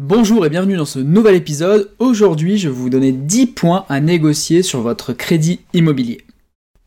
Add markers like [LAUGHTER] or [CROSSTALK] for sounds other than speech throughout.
Bonjour et bienvenue dans ce nouvel épisode. Aujourd'hui, je vais vous donner 10 points à négocier sur votre crédit immobilier.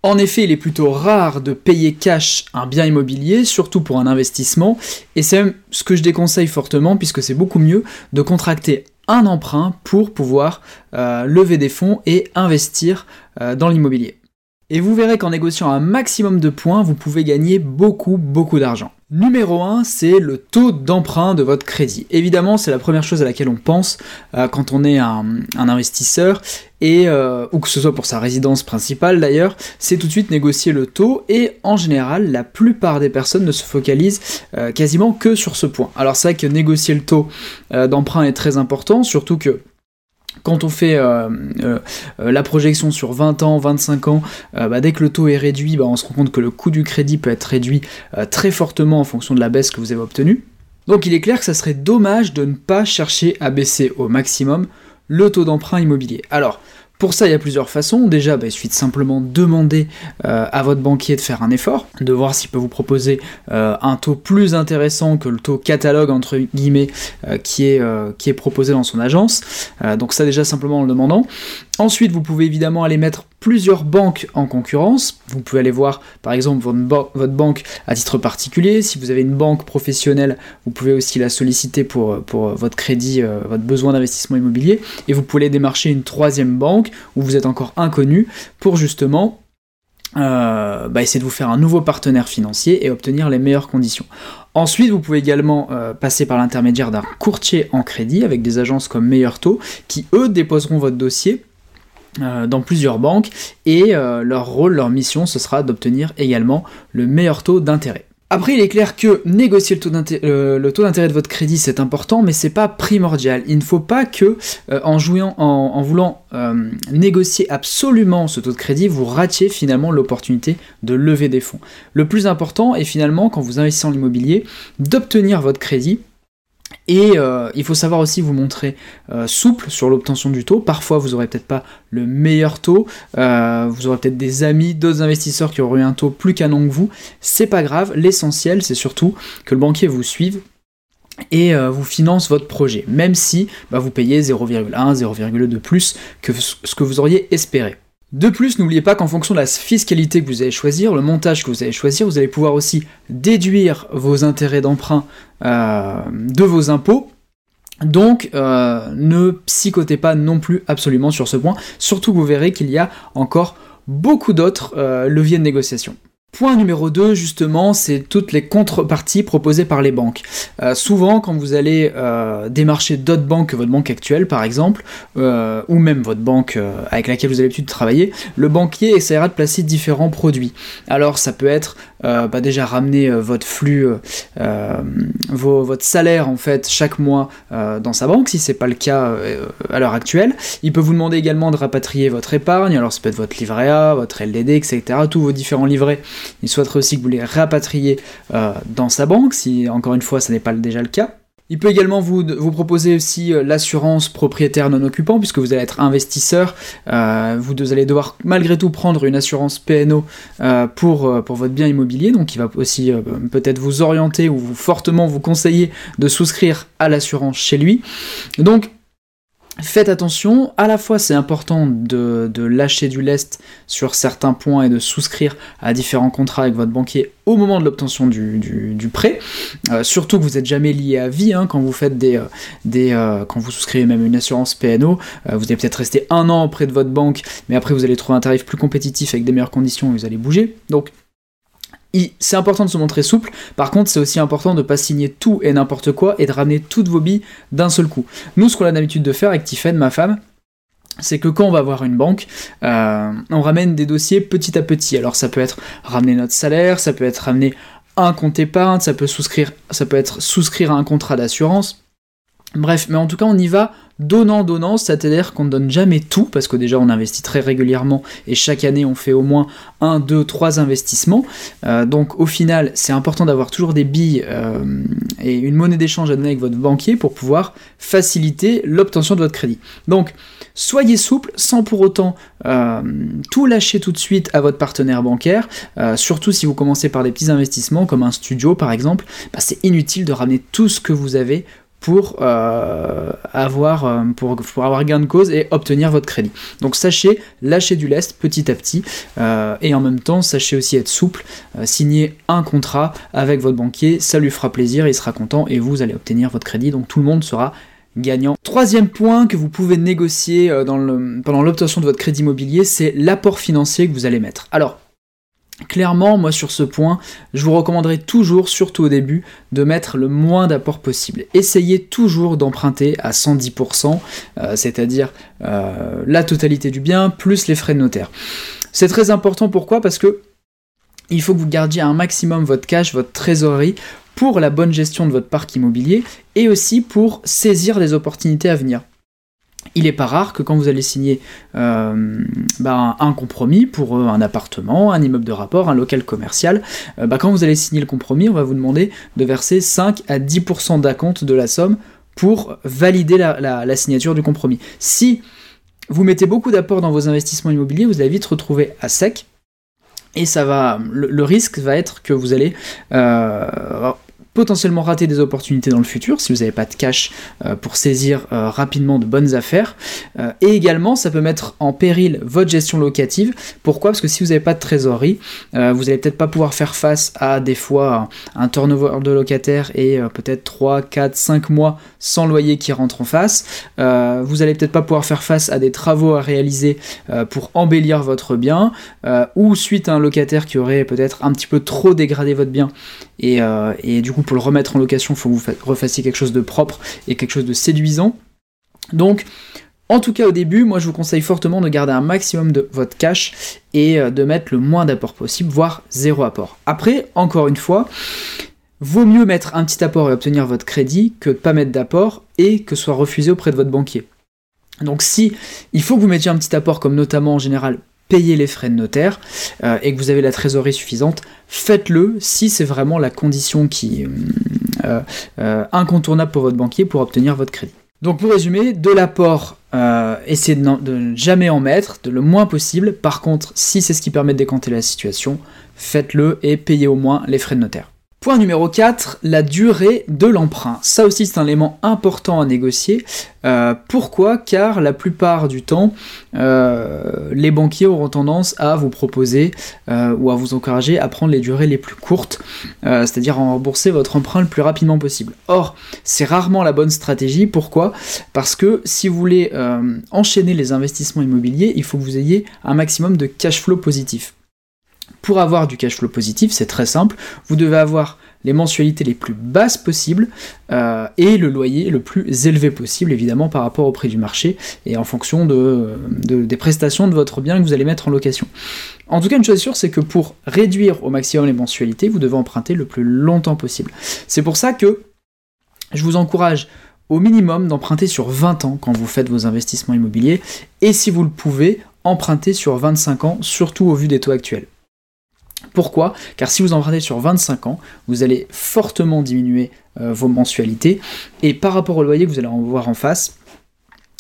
En effet, il est plutôt rare de payer cash un bien immobilier, surtout pour un investissement, et c'est même ce que je déconseille fortement puisque c'est beaucoup mieux de contracter un emprunt pour pouvoir euh, lever des fonds et investir euh, dans l'immobilier. Et vous verrez qu'en négociant un maximum de points, vous pouvez gagner beaucoup, beaucoup d'argent. Numéro 1, c'est le taux d'emprunt de votre crédit. Évidemment, c'est la première chose à laquelle on pense euh, quand on est un, investisseur, et, euh, ou que ce soit pour sa résidence principale d'ailleurs, c'est tout de suite négocier le taux, et en général, la plupart des personnes ne se focalisent euh, quasiment que sur ce point. Alors c'est vrai que négocier le taux d'emprunt est très important, surtout que quand on fait euh, euh, euh, la projection sur 20 ans, 25 ans, bah, dès que le taux est réduit, bah, on se rend compte que le coût du crédit peut être réduit très fortement en fonction de la baisse que vous avez obtenue. Donc il est clair que ça serait dommage de ne pas chercher à baisser au maximum le taux d'emprunt immobilier. Pour ça, il y a plusieurs façons. Déjà, bah, il suffit de simplement demander euh, à votre banquier de faire un effort, de voir s'il peut vous proposer euh, un taux plus intéressant que le taux catalogue, entre guillemets, euh, qui, est, qui est proposé dans son agence. donc ça déjà simplement en le demandant. Ensuite, vous pouvez évidemment aller mettre plusieurs banques en concurrence. Vous pouvez aller voir par exemple votre, banque à titre particulier. Si vous avez une banque professionnelle, vous pouvez aussi la solliciter pour, votre crédit, euh, votre besoin d'investissement immobilier. Et vous pouvez démarcher une troisième banque où vous êtes encore inconnu pour justement euh, bah, essayer de vous faire un nouveau partenaire financier et obtenir les meilleures conditions. Ensuite, vous pouvez également euh, passer par l'intermédiaire d'un courtier en crédit avec des agences comme Meilleur Taux qui, eux, déposeront votre dossier dans plusieurs banques et euh, leur rôle, leur mission, ce sera d'obtenir également le meilleur taux d'intérêt. Après, il est clair que négocier le taux d'intérêt de votre crédit, c'est important, mais c'est pas primordial. Il ne faut pas que, euh, en, voulant négocier absolument ce taux de crédit, vous ratiez finalement l'opportunité de lever des fonds. Le plus important est finalement, quand vous investissez en l'immobilier, d'obtenir votre crédit et euh, il faut savoir aussi vous montrer euh, souple sur l'obtention du taux. Parfois, vous n'aurez peut-être pas le meilleur taux. Euh, vous aurez peut-être des amis, d'autres investisseurs qui auront eu un taux plus canon que vous. C'est pas grave. L'essentiel, c'est surtout que le banquier vous suive et vous finance votre projet, même si bah, vous payez 0,1, 0,2 de plus que ce que vous auriez espéré. De plus, n'oubliez pas qu'en fonction de la fiscalité que vous allez choisir, le montage que vous allez choisir, vous allez pouvoir aussi déduire vos intérêts d'emprunt euh, de vos impôts. Donc euh, ne psychotez pas non plus absolument sur ce point, surtout vous verrez qu'il y a encore beaucoup d'autres euh, leviers de négociation. Point numéro 2, justement, c'est toutes les contreparties proposées par les banques. Euh, souvent, quand vous allez euh, démarcher d'autres banques que votre banque actuelle, par exemple, euh, ou même votre banque avec laquelle vous avez l'habitude de travailler, le banquier essaiera de placer différents produits. Alors, ça peut être bah, déjà ramener votre flux, votre salaire, en fait, chaque mois dans sa banque, si c'est pas le cas à l'heure actuelle. Il peut vous demander également de rapatrier votre épargne, alors ça peut être votre livret A, votre LDD, etc., tous vos différents livrets il souhaiterait aussi que vous les rapatriez euh, dans sa banque, si encore une fois ça n'est pas déjà le cas. Il peut également vous, proposer aussi euh, l'assurance propriétaire non occupant, puisque vous allez être investisseur. Euh, vous allez devoir malgré tout prendre une assurance PNO pour, pour votre bien immobilier, donc il va aussi peut-être vous orienter ou vous, fortement vous conseiller de souscrire à l'assurance chez lui. Donc Faites attention, à la fois c'est important de, lâcher du lest sur certains points et de souscrire à différents contrats avec votre banquier au moment de l'obtention du, prêt, euh, surtout que vous n'êtes jamais lié à vie hein, quand vous faites des, euh, euh, quand vous souscrivez même une assurance PNO, vous allez peut-être rester un an auprès de votre banque, mais après vous allez trouver un tarif plus compétitif avec des meilleures conditions et vous allez bouger. Donc c'est important de se montrer souple, par contre c'est aussi important de ne pas signer tout et n'importe quoi et de ramener toutes vos billes d'un seul coup. Nous ce qu'on a l'habitude de faire avec Tiffen, ma femme, c'est que quand on va voir une banque, euh, on ramène des dossiers petit à petit. Alors ça peut être ramener notre salaire, ça peut être ramener un compte épargne, ça peut souscrire, ça peut être souscrire à un contrat d'assurance. Bref, mais en tout cas on y va donnant-donnant, c'est-à-dire qu'on ne donne jamais tout, parce que déjà on investit très régulièrement et chaque année on fait au moins un, deux, trois investissements. Euh, donc au final, c'est important d'avoir toujours des billes euh, et une monnaie d'échange à donner avec votre banquier pour pouvoir faciliter l'obtention de votre crédit. Donc soyez souple sans pour autant euh, tout lâcher tout de suite à votre partenaire bancaire, surtout si vous commencez par des petits investissements comme un studio par exemple, bah, c'est inutile de ramener tout ce que vous avez pour, euh, avoir, euh, pour, avoir gain de cause et obtenir votre crédit. Donc sachez lâcher du lest petit à petit euh, et en même temps sachez aussi être souple, signer un contrat avec votre banquier, ça lui fera plaisir, il sera content et vous allez obtenir votre crédit. Donc tout le monde sera gagnant. Troisième point que vous pouvez négocier dans le, pendant l'obtention de votre crédit immobilier, c'est l'apport financier que vous allez mettre. Alors, Clairement, moi sur ce point, je vous recommanderais toujours, surtout au début, de mettre le moins d'apport possible. Essayez toujours d'emprunter à 110%, euh, c'est-à-dire euh, la totalité du bien plus les frais de notaire. C'est très important pourquoi? Parce que il faut que vous gardiez un maximum votre cash, votre trésorerie pour la bonne gestion de votre parc immobilier et aussi pour saisir les opportunités à venir il n'est pas rare que quand vous allez signer euh, bah, un compromis pour euh, un appartement, un immeuble de rapport, un local commercial, euh, bah, quand vous allez signer le compromis, on va vous demander de verser 5 à 10% d'acompte de la somme pour valider la, signature du compromis. Si vous mettez beaucoup d'apports dans vos investissements immobiliers, vous allez vite retrouver à sec. Et ça va, le, risque va être que vous allez potentiellement rater des opportunités dans le futur si vous n'avez pas de cash euh, pour saisir euh, rapidement de bonnes affaires. Euh, et également, ça peut mettre en péril votre gestion locative. Pourquoi? Parce que si vous n'avez pas de trésorerie, vous n'allez peut-être pas pouvoir faire face à des fois un turnover de locataires et peut-être 3, 4, 5 mois sans loyer qui rentre en face. vous n'allez peut-être pas pouvoir faire face à des travaux à réaliser pour embellir votre bien ou suite à un locataire qui aurait peut-être un petit peu trop dégradé votre bien et, et du coup pour le remettre en location, il faut que vous refassiez quelque chose de propre et quelque chose de séduisant. Donc, en tout cas au début, moi je vous conseille fortement de garder un maximum de votre cash et euh, de mettre le moins d'apport possible, voire zéro apport. Après, encore une fois, vaut mieux mettre un petit apport et obtenir votre crédit que de pas mettre d'apport et que soit refusé auprès de votre banquier. Donc si il faut que vous mettiez un petit apport comme notamment en général payer les frais de notaire euh, et que vous avez la trésorerie suffisante, faites-le si c'est vraiment la condition qui euh, euh, incontournable pour votre banquier pour obtenir votre crédit. Donc pour résumer, de l'apport, essayez de, ne jamais en mettre, le moins possible. Par contre, si c'est ce qui permet de décanter la situation, faites-le et payez au moins les frais de notaire. Point numéro 4, la durée de l'emprunt. Ça aussi c'est un élément important à négocier. Euh, pourquoi? Car la plupart du temps, euh, les banquiers auront tendance à vous proposer euh, ou à vous encourager à prendre les durées les plus courtes, c'est-à-dire à rembourser votre emprunt le plus rapidement possible. Or, c'est rarement la bonne stratégie. Pourquoi? Parce que si vous voulez enchaîner les investissements immobiliers, il faut que vous ayez un maximum de cash flow positif. Pour avoir du cash flow positif, c'est très simple, vous devez avoir les mensualités les plus basses possibles euh, et le loyer le plus élevé possible, évidemment par rapport au prix du marché et en fonction de, des prestations de votre bien que vous allez mettre en location. En tout cas, une chose sûre, c'est que pour réduire au maximum les mensualités, vous devez emprunter le plus longtemps possible. C'est pour ça que je vous encourage au minimum d'emprunter sur 20 ans quand vous faites vos investissements immobiliers et si vous le pouvez, emprunter sur 25 ans, surtout au vu des taux actuels. Pourquoi? Car si vous empruntez sur 25 ans, vous allez fortement diminuer euh, vos mensualités, et par rapport au loyer que vous allez en voir en face,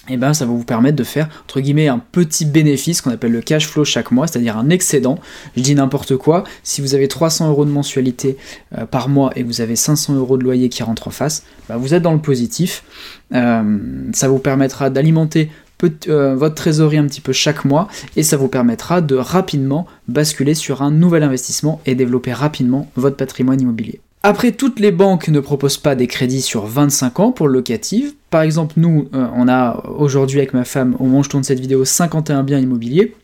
eh ben, ça va vous permettre de faire entre guillemets un petit bénéfice qu'on appelle le cash flow chaque mois, c'est-à-dire un excédent. Je dis n'importe quoi, si vous avez 300 euros de mensualité euh, par mois et vous avez 500 euros de loyer qui rentre en face, bah, vous êtes dans le positif. Euh, ça vous permettra d'alimenter euh, votre trésorerie un petit peu chaque mois et ça vous permettra de rapidement basculer sur un nouvel investissement et développer rapidement votre patrimoine immobilier. Après, toutes les banques ne proposent pas des crédits sur 25 ans pour le locatif. Par exemple, nous, euh, on a aujourd'hui avec ma femme, au moment où je tourne cette vidéo, 51 biens immobiliers.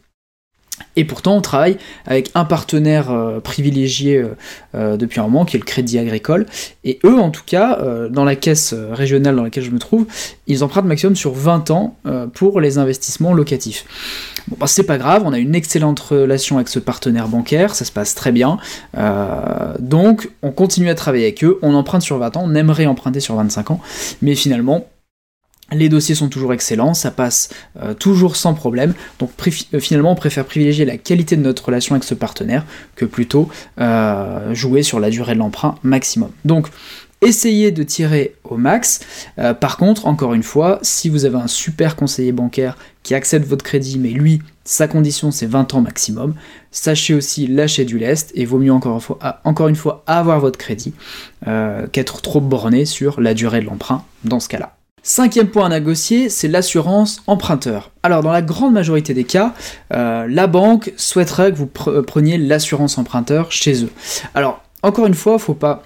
Et pourtant, on travaille avec un partenaire euh, privilégié euh, euh, depuis un moment, qui est le Crédit Agricole. Et eux, en tout cas, dans la caisse régionale dans laquelle je me trouve, ils empruntent maximum sur 20 ans pour les investissements locatifs. Bon, bah, c'est pas grave, on a une excellente relation avec ce partenaire bancaire, ça se passe très bien. donc, on continue à travailler avec eux, on emprunte sur 20 ans, on aimerait emprunter sur 25 ans, mais finalement, les dossiers sont toujours excellents, ça passe euh, toujours sans problème. Donc euh, finalement, on préfère privilégier la qualité de notre relation avec ce partenaire que plutôt euh, jouer sur la durée de l'emprunt maximum. Donc essayez de tirer au max. par contre, encore une fois, si vous avez un super conseiller bancaire qui accepte votre crédit, mais lui Sa condition, c'est 20 ans maximum. Sachez aussi lâcher du lest et vaut mieux encore une fois, encore une fois avoir votre crédit qu'être trop borné sur la durée de l'emprunt dans ce cas-là. Cinquième point à négocier, c'est l'assurance emprunteur. Alors dans la grande majorité des cas, euh, la banque souhaiterait que vous preniez l'assurance emprunteur chez eux. Alors encore une fois, faut pas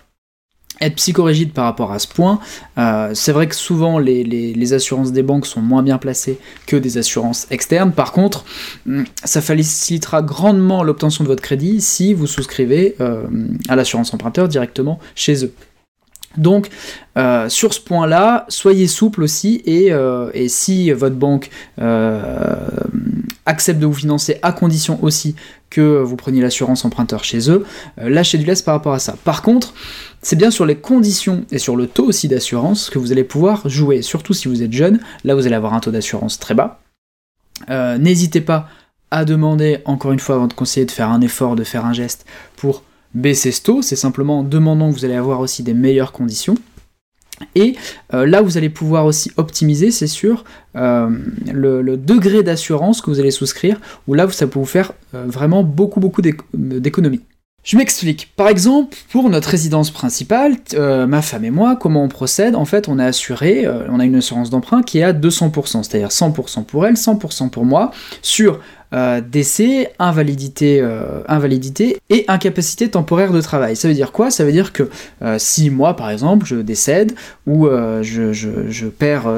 être psychorigide par rapport à ce point. Euh, c'est vrai que souvent les, assurances des banques sont moins bien placées que des assurances externes. Par contre, hmm, ça facilitera grandement l'obtention de votre crédit si vous souscrivez euh, à l'assurance emprunteur directement chez eux. Donc, euh, sur ce point-là, soyez souple aussi, et, et si votre banque accepte de vous financer à condition aussi que vous preniez l'assurance emprunteur chez eux, lâchez du laisse par rapport à ça. Par contre, c'est bien sur les conditions et sur le taux aussi d'assurance que vous allez pouvoir jouer, surtout si vous êtes jeune, là vous allez avoir un taux d'assurance très bas. Euh, n'hésitez pas à demander encore une fois à votre conseiller de faire un effort, de faire un geste pour baisser c'est simplement en demandant que vous allez avoir aussi des meilleures conditions. Et euh, là, vous allez pouvoir aussi optimiser, c'est sûr, euh, le, degré d'assurance que vous allez souscrire, où là, ça peut vous faire vraiment beaucoup, beaucoup d'économies. Je m'explique. Par exemple, pour notre résidence principale, euh, ma femme et moi, comment on procède? En fait, on a assuré, euh, on a une assurance d'emprunt qui est à 200%, c'est-à-dire 100% pour elle, 100% pour moi, sur euh, décès, invalidité, invalidité et incapacité temporaire de travail. Ça veut dire quoi? Ça veut dire que si moi, par exemple, je décède ou je, perds,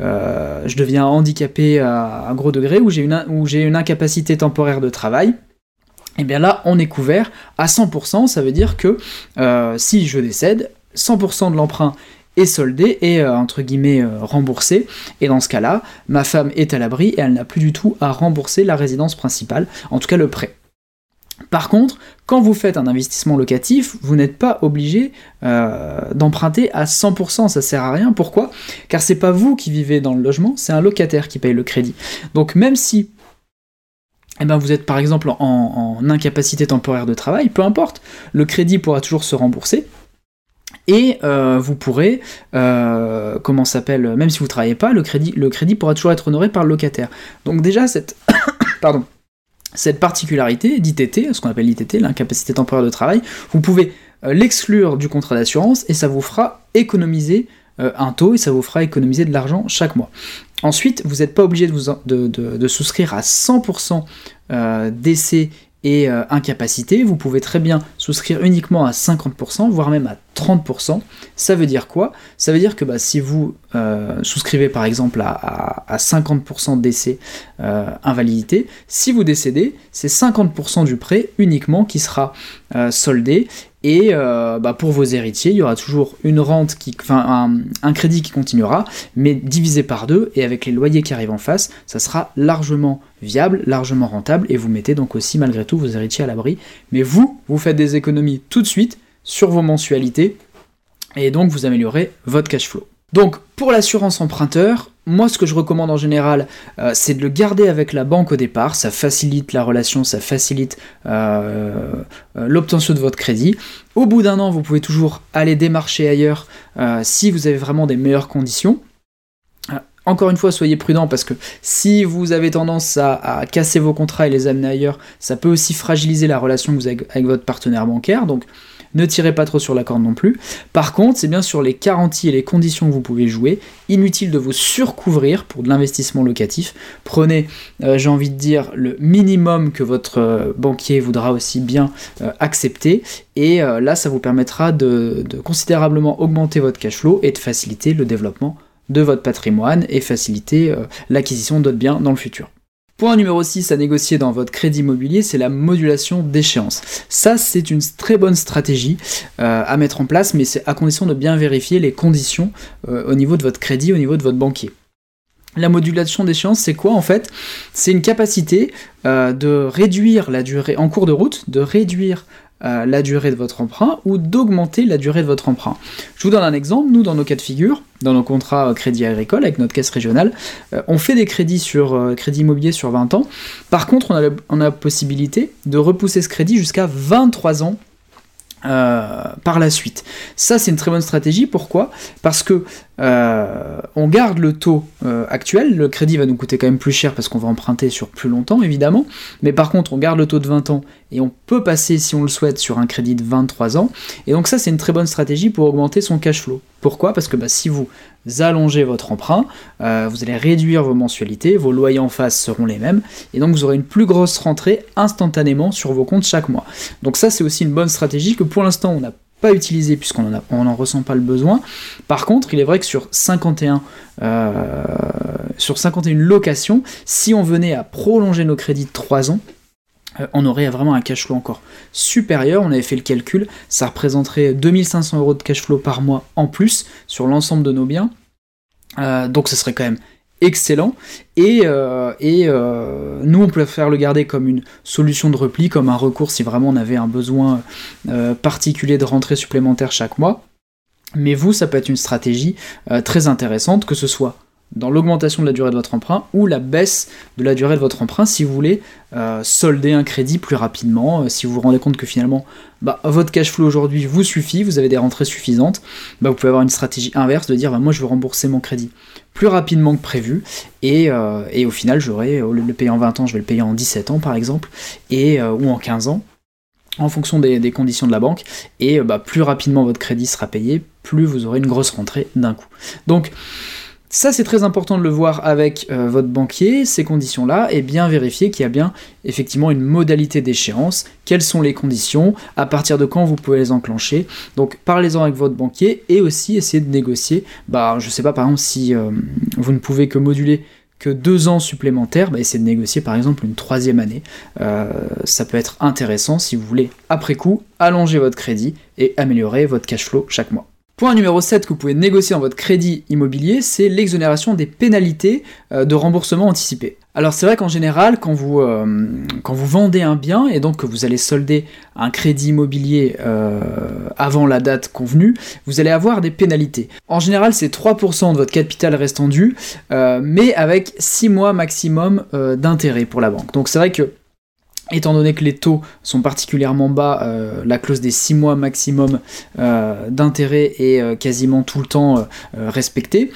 je deviens handicapé à un gros degré ou j'ai une, une incapacité temporaire de travail, et eh bien là on est couvert à 100%, ça veut dire que euh, si je décède, 100% de l'emprunt est soldé et euh, entre guillemets euh, remboursé, et dans ce cas-là, ma femme est à l'abri et elle n'a plus du tout à rembourser la résidence principale, en tout cas le prêt. Par contre, quand vous faites un investissement locatif, vous n'êtes pas obligé d'emprunter à 100%, ça sert à rien. Pourquoi? Car c'est pas vous qui vivez dans le logement, c'est un locataire qui paye le crédit. Donc même si eh ben vous êtes par exemple en, incapacité temporaire de travail, peu importe, le crédit pourra toujours se rembourser. Et euh, vous pourrez, euh, comment s'appelle, même si vous ne travaillez pas, le crédit, le crédit pourra toujours être honoré par le locataire. Donc déjà, cette, [COUGHS] pardon, cette particularité d'ITT, ce qu'on appelle l'ITT, l'incapacité temporaire de travail, vous pouvez euh, l'exclure du contrat d'assurance et ça vous fera économiser un taux et ça vous fera économiser de l'argent chaque mois. Ensuite, vous n'êtes pas obligé de, souscrire à 100% euh, d'essais et euh, incapacité, vous pouvez très bien souscrire uniquement à 50%, voire même à 30%. Ça veut dire quoi? Ça veut dire que bah, si vous euh, souscrivez par exemple à, 50% d'essai invalidité, si vous décédez, c'est 50% du prêt uniquement qui sera soldé et euh, bah, pour vos héritiers, il y aura toujours une rente qui, enfin un, crédit qui continuera, mais divisé par deux, et avec les loyers qui arrivent en face, ça sera largement viable, largement rentable, et vous mettez donc aussi malgré tout vos héritiers à l'abri. Mais vous, vous faites des économies tout de suite sur vos mensualités, et donc vous améliorez votre cash flow. Donc pour l'assurance emprunteur, moi ce que je recommande en général, euh, c'est de le garder avec la banque au départ, ça facilite la relation, ça facilite euh, euh, l'obtention de votre crédit. Au bout d'un an, vous pouvez toujours aller démarcher ailleurs si vous avez vraiment des meilleures conditions. Encore une fois, soyez prudent parce que si vous avez tendance à, casser vos contrats et les amener ailleurs, ça peut aussi fragiliser la relation que vous avez avec votre partenaire bancaire. Donc ne tirez pas trop sur la corde non plus. Par contre, c'est bien sur les garanties et les conditions que vous pouvez jouer. Inutile de vous surcouvrir pour de l'investissement locatif. Prenez, euh, j'ai envie de dire, le minimum que votre euh, banquier voudra aussi bien euh, accepter. Et là, ça vous permettra de, de considérablement augmenter votre cash flow et de faciliter le développement de votre patrimoine et faciliter l'acquisition d'autres biens dans le futur. Point numéro 6 à négocier dans votre crédit immobilier, c'est la modulation d'échéance. Ça, c'est une très bonne stratégie euh, à mettre en place, mais c'est à condition de bien vérifier les conditions euh, au niveau de votre crédit, au niveau de votre banquier. La modulation d'échéance, c'est quoi en fait? C'est une capacité euh, de réduire la durée en cours de route, de réduire euh, la durée de votre emprunt ou d'augmenter la durée de votre emprunt. Je vous donne un exemple, nous dans nos cas de figure, dans nos contrats euh, crédit agricole avec notre caisse régionale, euh, on fait des crédits sur crédit immobilier sur 20 ans. Par contre, on a, la possibilité de repousser ce crédit jusqu'à 23 ans par la suite. Ça, c'est une très bonne stratégie. Pourquoi? Parce que euh, on garde le taux euh, actuel. Le crédit va nous coûter quand même plus cher parce qu'on va emprunter sur plus longtemps, évidemment. Mais par contre, on garde le taux de 20 ans et on peut passer, si on le souhaite, sur un crédit de 23 ans. Et donc ça, c'est une très bonne stratégie pour augmenter son cash flow. Pourquoi? Parce que bah, si vous allongez votre emprunt, euh, vous allez réduire vos mensualités, vos loyers en face seront les mêmes, et donc vous aurez une plus grosse rentrée instantanément sur vos comptes chaque mois. Donc ça, c'est aussi une bonne stratégie que pour l'instant, on n'a pas utilisé puisqu'on n'en ressent pas le besoin. Par contre, il est vrai que sur 51, euh, sur 51 locations, si on venait à prolonger nos crédits de 3 ans, euh, on aurait vraiment un cash flow encore supérieur. On avait fait le calcul, ça représenterait 2500 euros de cash flow par mois en plus sur l'ensemble de nos biens. Euh, donc ce serait quand même excellent. Et, euh, euh, nous, on préfère le garder comme une solution de repli, comme un recours si vraiment on avait un besoin euh, particulier de rentrée supplémentaire chaque mois. Mais vous, ça peut être une stratégie très intéressante, que ce soit dans l'augmentation de la durée de votre emprunt ou la baisse de la durée de votre emprunt si vous voulez euh, solder un crédit plus rapidement, euh, si vous vous rendez compte que finalement bah, votre cash flow aujourd'hui vous suffit, vous avez des rentrées suffisantes, bah, vous pouvez avoir une stratégie inverse de dire bah, moi je veux rembourser mon crédit plus rapidement que prévu et, euh, au final j'aurai, au lieu de le payer en 20 ans, je vais le payer en 17 ans par exemple, et, ou en 15 ans en fonction des, des, conditions de la banque, et bah, plus rapidement votre crédit sera payé, plus vous aurez une grosse rentrée d'un coup. Donc ça, c'est très important de le voir avec euh, votre banquier, ces conditions-là, et bien vérifier qu'il y a bien effectivement une modalité d'échéance, quelles sont les conditions, à partir de quand vous pouvez les enclencher? Donc parlez-en avec votre banquier et aussi essayez de négocier. Bah, je sais pas, par exemple, si euh, vous ne pouvez que moduler que deux ans supplémentaires, bah, essayez de négocier par exemple une troisième année. Euh, ça peut être intéressant si vous voulez, après coup, allonger votre crédit et améliorer votre cash flow chaque mois. Point numéro 7 que vous pouvez négocier dans votre crédit immobilier, c'est l'exonération des pénalités euh, de remboursement anticipé. Alors c'est vrai qu'en général, quand vous, euh, quand vous vendez un bien et donc que vous allez solder un crédit immobilier euh, avant la date convenue, vous allez avoir des pénalités. En général, c'est 3% de votre capital restant dû, mais avec 6 mois maximum d'intérêt pour la banque. Donc c'est vrai que Étant donné que les taux sont particulièrement bas, euh, la clause des 6 mois maximum euh, d'intérêt est euh, quasiment tout le temps respectée.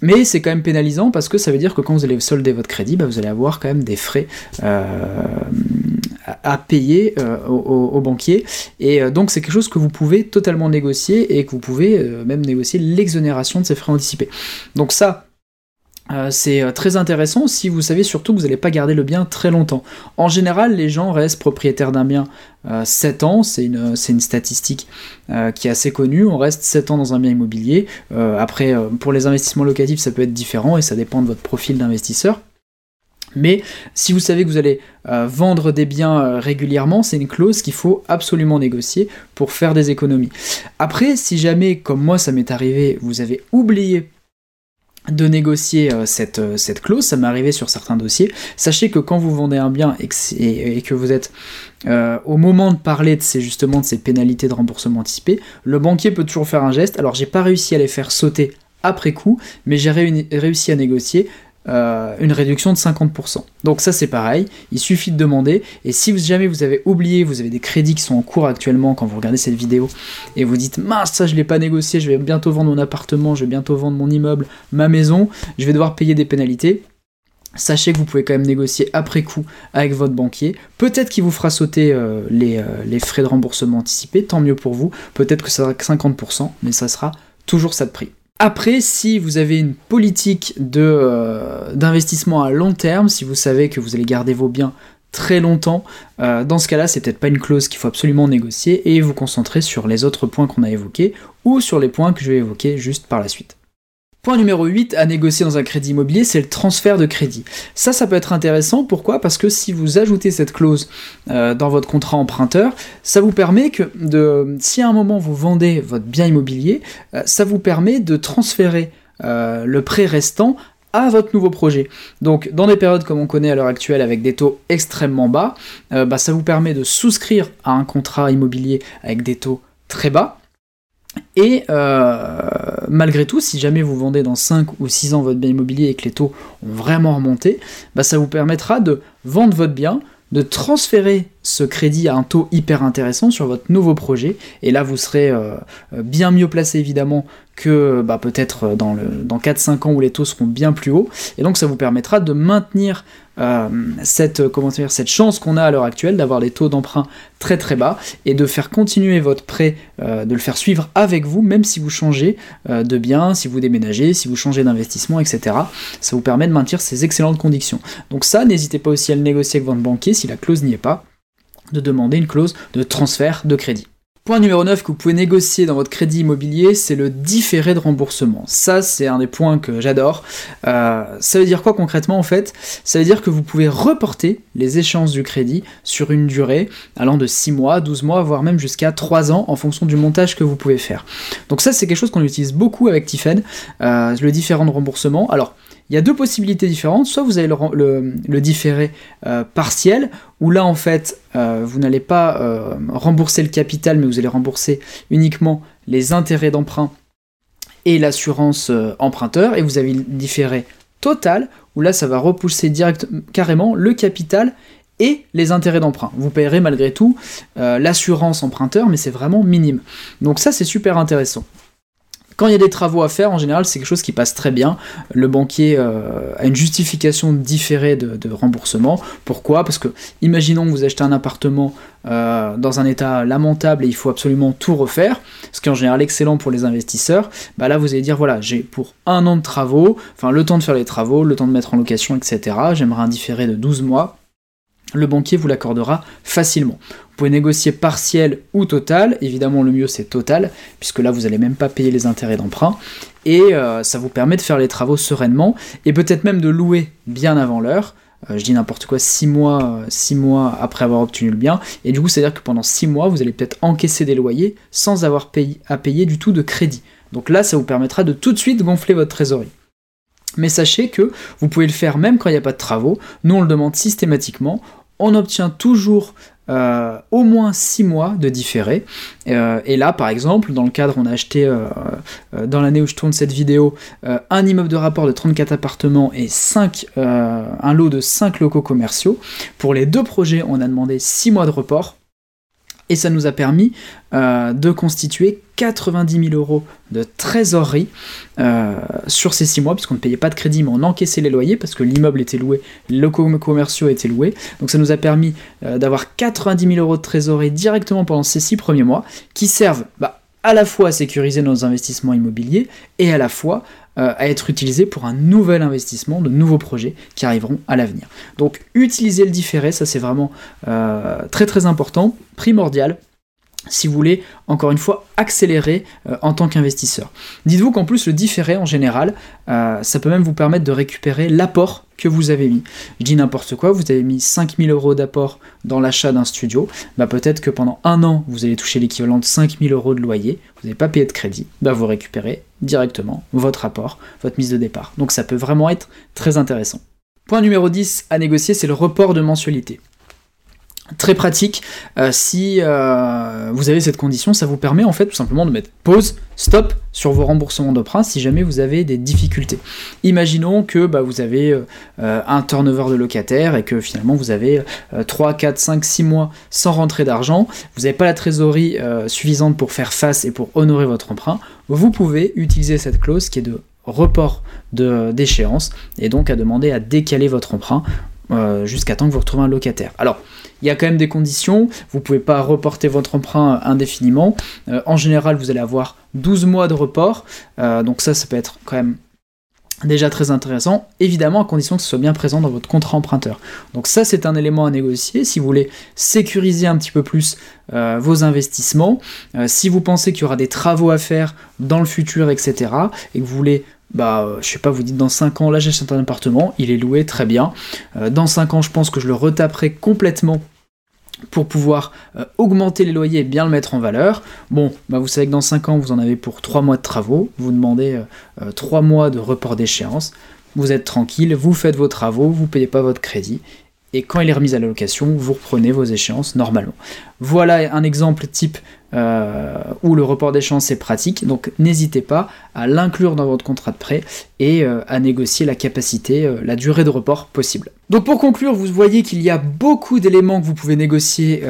Mais c'est quand même pénalisant parce que ça veut dire que quand vous allez solder votre crédit, bah, vous allez avoir quand même des frais à payer au, banquier. Et donc c'est quelque chose que vous pouvez totalement négocier et que vous pouvez même négocier l'exonération de ces frais anticipés. Donc ça, euh, c'est euh, très intéressant si vous savez surtout que vous n'allez pas garder le bien très longtemps. En général, les gens restent propriétaires d'un bien 7 euh, ans, c'est une, une, statistique qui est assez connue, on reste 7 ans dans un bien immobilier. après, pour les investissements locatifs, ça peut être différent et ça dépend de votre profil d'investisseur. Mais si vous savez que vous allez vendre des biens régulièrement, c'est une clause qu'il faut absolument négocier pour faire des économies. Après, si jamais, comme moi ça m'est arrivé, vous avez oublié de négocier euh, cette, euh, cette, clause, ça m'est arrivé sur certains dossiers. Sachez que quand vous vendez un bien et que, vous êtes euh, au moment de parler de ces justement de ces pénalités de remboursement anticipé, le banquier peut toujours faire un geste. Alors j'ai pas réussi à les faire sauter après coup, mais j'ai réussi à négocier euh, une réduction de 50%. Donc ça c'est pareil, il suffit de demander, et si jamais vous avez oublié, vous avez des crédits qui sont en cours actuellement quand vous regardez cette vidéo, et vous dites mince ça je l'ai pas négocié, je vais bientôt vendre mon appartement, je vais bientôt vendre mon immeuble, ma maison, je vais devoir payer des pénalités, Sachez que vous pouvez quand même négocier après coup avec votre banquier. Peut-être qu'il vous fera sauter euh, les, euh, les, frais de remboursement anticipés, tant mieux pour vous. Peut-être que ça sera que 50%, mais ça sera toujours ça de prix. Après, si vous avez une politique euh, d'investissement à long terme, si vous savez que vous allez garder vos biens très longtemps, euh, dans ce cas-là, c'est peut-être pas une clause qu'il faut absolument négocier et vous concentrer sur les autres points qu'on a évoqués ou sur les points que je vais évoquer juste par la suite. Point numéro 8 à négocier dans un crédit immobilier, c'est le transfert de crédit. Ça, ça peut être intéressant. Pourquoi? Parce que si vous ajoutez cette clause euh, dans votre contrat emprunteur, ça vous permet que, de, si à un moment vous vendez votre bien immobilier, euh, ça vous permet de transférer euh, le prêt restant à votre nouveau projet. Donc dans des périodes comme on connaît à l'heure actuelle avec des taux extrêmement bas, bah, ça vous permet de souscrire à un contrat immobilier avec des taux très bas et malgré tout, si jamais vous vendez dans 5 ou 6 ans votre bien immobilier et que les taux ont vraiment remonté, bah ça vous permettra de vendre votre bien, de transférer ce crédit à un taux hyper intéressant sur votre nouveau projet. Et là, vous serez euh, bien mieux placé évidemment que bah, peut-être dans, dans 4-5 ans où les taux seront bien plus hauts. Et donc ça vous permettra de maintenir euh, cette, comment dire, cette chance qu'on a à l'heure actuelle d'avoir des taux d'emprunt très très bas et de faire continuer votre prêt, euh, de le faire suivre avec vous, même si vous changez de bien, si vous déménagez, si vous changez d'investissement, etc. Ça vous permet de maintenir ces excellentes conditions. Donc ça, n'hésitez pas aussi à le négocier avec votre banquier si la clause n'y est pas de demander une clause de transfert de crédit. Point numéro 9 que vous pouvez négocier dans votre crédit immobilier, c'est le différé de remboursement. Ça, c'est un des points que j'adore. Euh, ça veut dire quoi concrètement en fait? Ça veut dire que vous pouvez reporter les échéances du crédit sur une durée allant de 6 mois, 12 mois, voire même jusqu'à 3 ans en fonction du montage que vous pouvez faire. Donc ça, c'est quelque chose qu'on utilise beaucoup avec Tiffen, euh, le différent de remboursement. Alors, il y a deux possibilités différentes. Soit vous avez le, différé euh, partiel, où là en fait euh, vous n'allez pas euh, rembourser le capital, mais vous allez rembourser uniquement les intérêts d'emprunt et l'assurance emprunteur, et vous avez le différé total, où là ça va repousser direct, carrément le capital et les intérêts d'emprunt. Vous payerez malgré tout l'assurance emprunteur, mais c'est vraiment minime. Donc ça c'est super intéressant. Quand il y a des travaux à faire, en général, c'est quelque chose qui passe très bien. Le banquier euh, a une justification différée de, remboursement. Pourquoi? Parce que, imaginons que vous achetez un appartement euh, dans un état lamentable et il faut absolument tout refaire, ce qui est en général excellent pour les investisseurs. Bah là, vous allez dire voilà, j'ai pour un an de travaux, enfin le temps de faire les travaux, le temps de mettre en location, etc. J'aimerais un différé de 12 mois le banquier vous l'accordera facilement. Vous pouvez négocier partiel ou total, évidemment le mieux c'est total, puisque là vous n'allez même pas payer les intérêts d'emprunt, et euh, ça vous permet de faire les travaux sereinement, et peut-être même de louer bien avant l'heure, euh, je dis n'importe quoi, 6 mois, six mois après avoir obtenu le bien, et du coup c'est-à-dire que pendant 6 mois vous allez peut-être encaisser des loyers sans avoir à payer du tout de crédit. Donc là ça vous permettra de tout de suite gonfler votre trésorerie. Mais sachez que vous pouvez le faire même quand il n'y a pas de travaux. Nous, on le demande systématiquement on obtient toujours euh, au moins 6 mois de différé. Euh, et là, par exemple, dans le cadre, on a acheté, euh, dans l'année où je tourne cette vidéo, un immeuble de rapport de 34 appartements et 5, un lot de 5 locaux commerciaux. Pour les deux projets, on a demandé 6 mois de report et ça nous a permis euh, de constituer 90 000 euros de trésorerie euh, sur ces 6 mois, puisqu'on ne payait pas de crédit, mais on encaissait les loyers, parce que l'immeuble était loué, les locaux commerciaux étaient loués, donc ça nous a permis euh, d'avoir 90 000 euros de trésorerie directement pendant ces 6 premiers mois, qui servent bah, à la fois à sécuriser nos investissements immobiliers, et à la fois euh, à être utilisé pour un nouvel investissement, de nouveaux projets qui arriveront à l'avenir. Donc utiliser le différé, ça c'est vraiment euh, très très important, primordial si vous voulez, encore une fois, accélérer euh, en tant qu'investisseur. Dites-vous qu'en plus, le différé, en général, euh, ça peut même vous permettre de récupérer l'apport que vous avez mis. Je dis n'importe quoi, vous avez mis 5000 euros d'apport dans l'achat d'un studio, bah peut-être que pendant un an, vous allez toucher l'équivalent de 5000 euros de loyer, vous n'avez pas payé de crédit, bah vous récupérez directement votre apport, votre mise de départ. Donc ça peut vraiment être très intéressant. Point numéro 10 à négocier, c'est le report de mensualité très pratique. Euh, si euh, vous avez cette condition, ça vous permet en fait tout simplement de mettre pause, stop sur vos remboursements d'emprunt si jamais vous avez des difficultés. Imaginons que bah, vous avez euh, un turnover de locataire et que finalement vous avez 3, 4, 5, 6 mois sans rentrer d'argent, vous n'avez pas la trésorerie suffisante pour faire face et pour honorer votre emprunt, vous pouvez utiliser cette clause qui est de report d'échéance et donc à demander à décaler votre emprunt jusqu'à temps que vous retrouvez un locataire. Alors, il y a quand même des conditions, vous ne pouvez pas reporter votre emprunt indéfiniment. Euh, en général, vous allez avoir 12 mois de report, euh, donc ça, ça peut être quand même déjà très intéressant, évidemment à condition que ce soit bien présent dans votre contrat emprunteur. Donc ça c'est un élément à négocier si vous voulez sécuriser un petit peu plus euh, vos investissements, si vous pensez qu'il y aura des travaux à faire dans le futur, etc., et que vous voulez bah, je sais pas, vous dites dans 5 ans, là j'achète un appartement, il est loué, très bien. dans 5 ans, je pense que je le retaperai complètement pour pouvoir euh, augmenter les loyers et bien le mettre en valeur. Bon, bah vous savez que dans 5 ans, vous en avez pour 3 mois de travaux, vous demandez 3 euh, euh, mois de report d'échéance, vous êtes tranquille, vous faites vos travaux, vous payez pas votre crédit, et quand il est remis à la location, vous reprenez vos échéances normalement. Voilà un exemple type euh, où le report d'échéance est pratique, donc n'hésitez pas à l'inclure dans votre contrat de prêt et euh, à négocier la capacité, euh, la durée de report possible. Donc pour conclure, vous voyez qu'il y a beaucoup d'éléments que vous pouvez négocier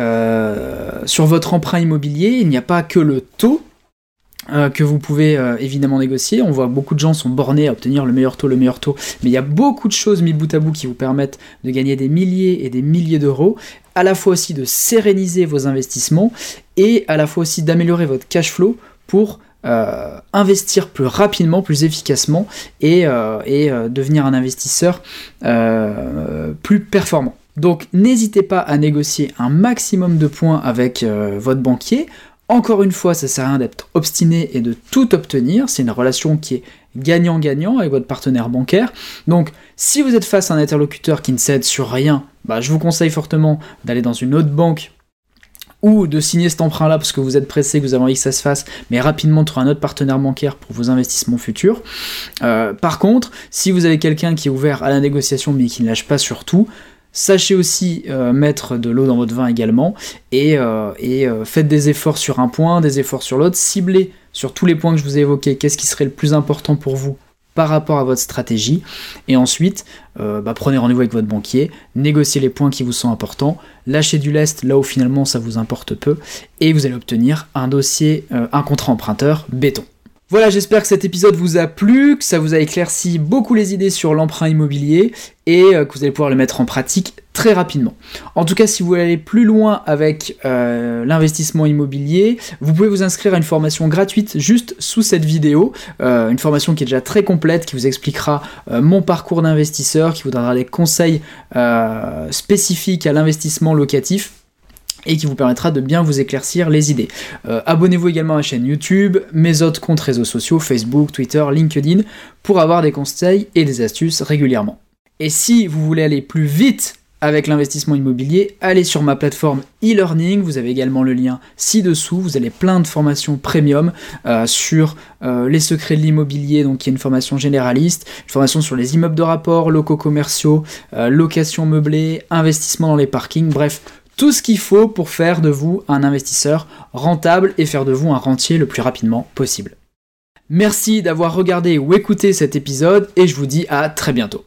sur votre emprunt immobilier, il n'y a pas que le taux, euh, que vous pouvez euh, évidemment négocier. On voit beaucoup de gens sont bornés à obtenir le meilleur taux, le meilleur taux, mais il y a beaucoup de choses mis bout à bout qui vous permettent de gagner des milliers et des milliers d'euros, à la fois aussi de séréniser vos investissements et à la fois aussi d'améliorer votre cash flow pour euh, investir plus rapidement, plus efficacement et, et devenir un investisseur plus performant. Donc n'hésitez pas à négocier un maximum de points avec votre banquier. Encore une fois, ça sert à rien d'être obstiné et de tout obtenir. C'est une relation qui est gagnant-gagnant avec votre partenaire bancaire. Donc, si vous êtes face à un interlocuteur qui ne cède sur rien, bah, je vous conseille fortement d'aller dans une autre banque ou de signer cet emprunt-là parce que vous êtes pressé, que vous avez envie que ça se fasse, mais rapidement trouver un autre partenaire bancaire pour vos investissements futurs. Euh, par contre, si vous avez quelqu'un qui est ouvert à la négociation mais qui ne lâche pas sur tout, Sachez aussi euh, mettre de l'eau dans votre vin également et, euh, euh, faites des efforts sur un point, des efforts sur l'autre, ciblez sur tous les points que je vous ai évoqués, qu'est-ce qui serait le plus important pour vous par rapport à votre stratégie? Et ensuite bah, prenez rendez-vous avec votre banquier, négociez les points qui vous sont importants, lâchez du lest là où finalement ça vous importe peu et vous allez obtenir un dossier, un contrat emprunteur béton. Voilà, j'espère que cet épisode vous a plu, que ça vous a éclairci beaucoup les idées sur l'emprunt immobilier et euh, que vous allez pouvoir le mettre en pratique très rapidement. En tout cas, si vous voulez aller plus loin avec euh, l'investissement immobilier, vous pouvez vous inscrire à une formation gratuite juste sous cette vidéo, euh, une formation qui est déjà très complète, qui vous expliquera mon parcours d'investisseur, qui vous donnera des conseils spécifiques à l'investissement locatif et qui vous permettra de bien vous éclaircir les idées. Euh, abonnez-vous également à ma chaîne YouTube, mes autres comptes réseaux sociaux, Facebook, Twitter, LinkedIn, pour avoir des conseils et des astuces régulièrement. Et si vous voulez aller plus vite avec l'investissement immobilier, allez sur ma plateforme e-learning, vous avez également le lien ci-dessous, vous avez plein de formations premium euh, sur euh, les secrets de l'immobilier, donc qui est une formation généraliste, une formation sur les immeubles de rapport, locaux commerciaux, location meublée, investissement dans les parkings, bref, tout ce qu'il faut pour faire de vous un investisseur rentable et faire de vous un rentier le plus rapidement possible. Merci d'avoir regardé ou écouté cet épisode et je vous dis à très bientôt.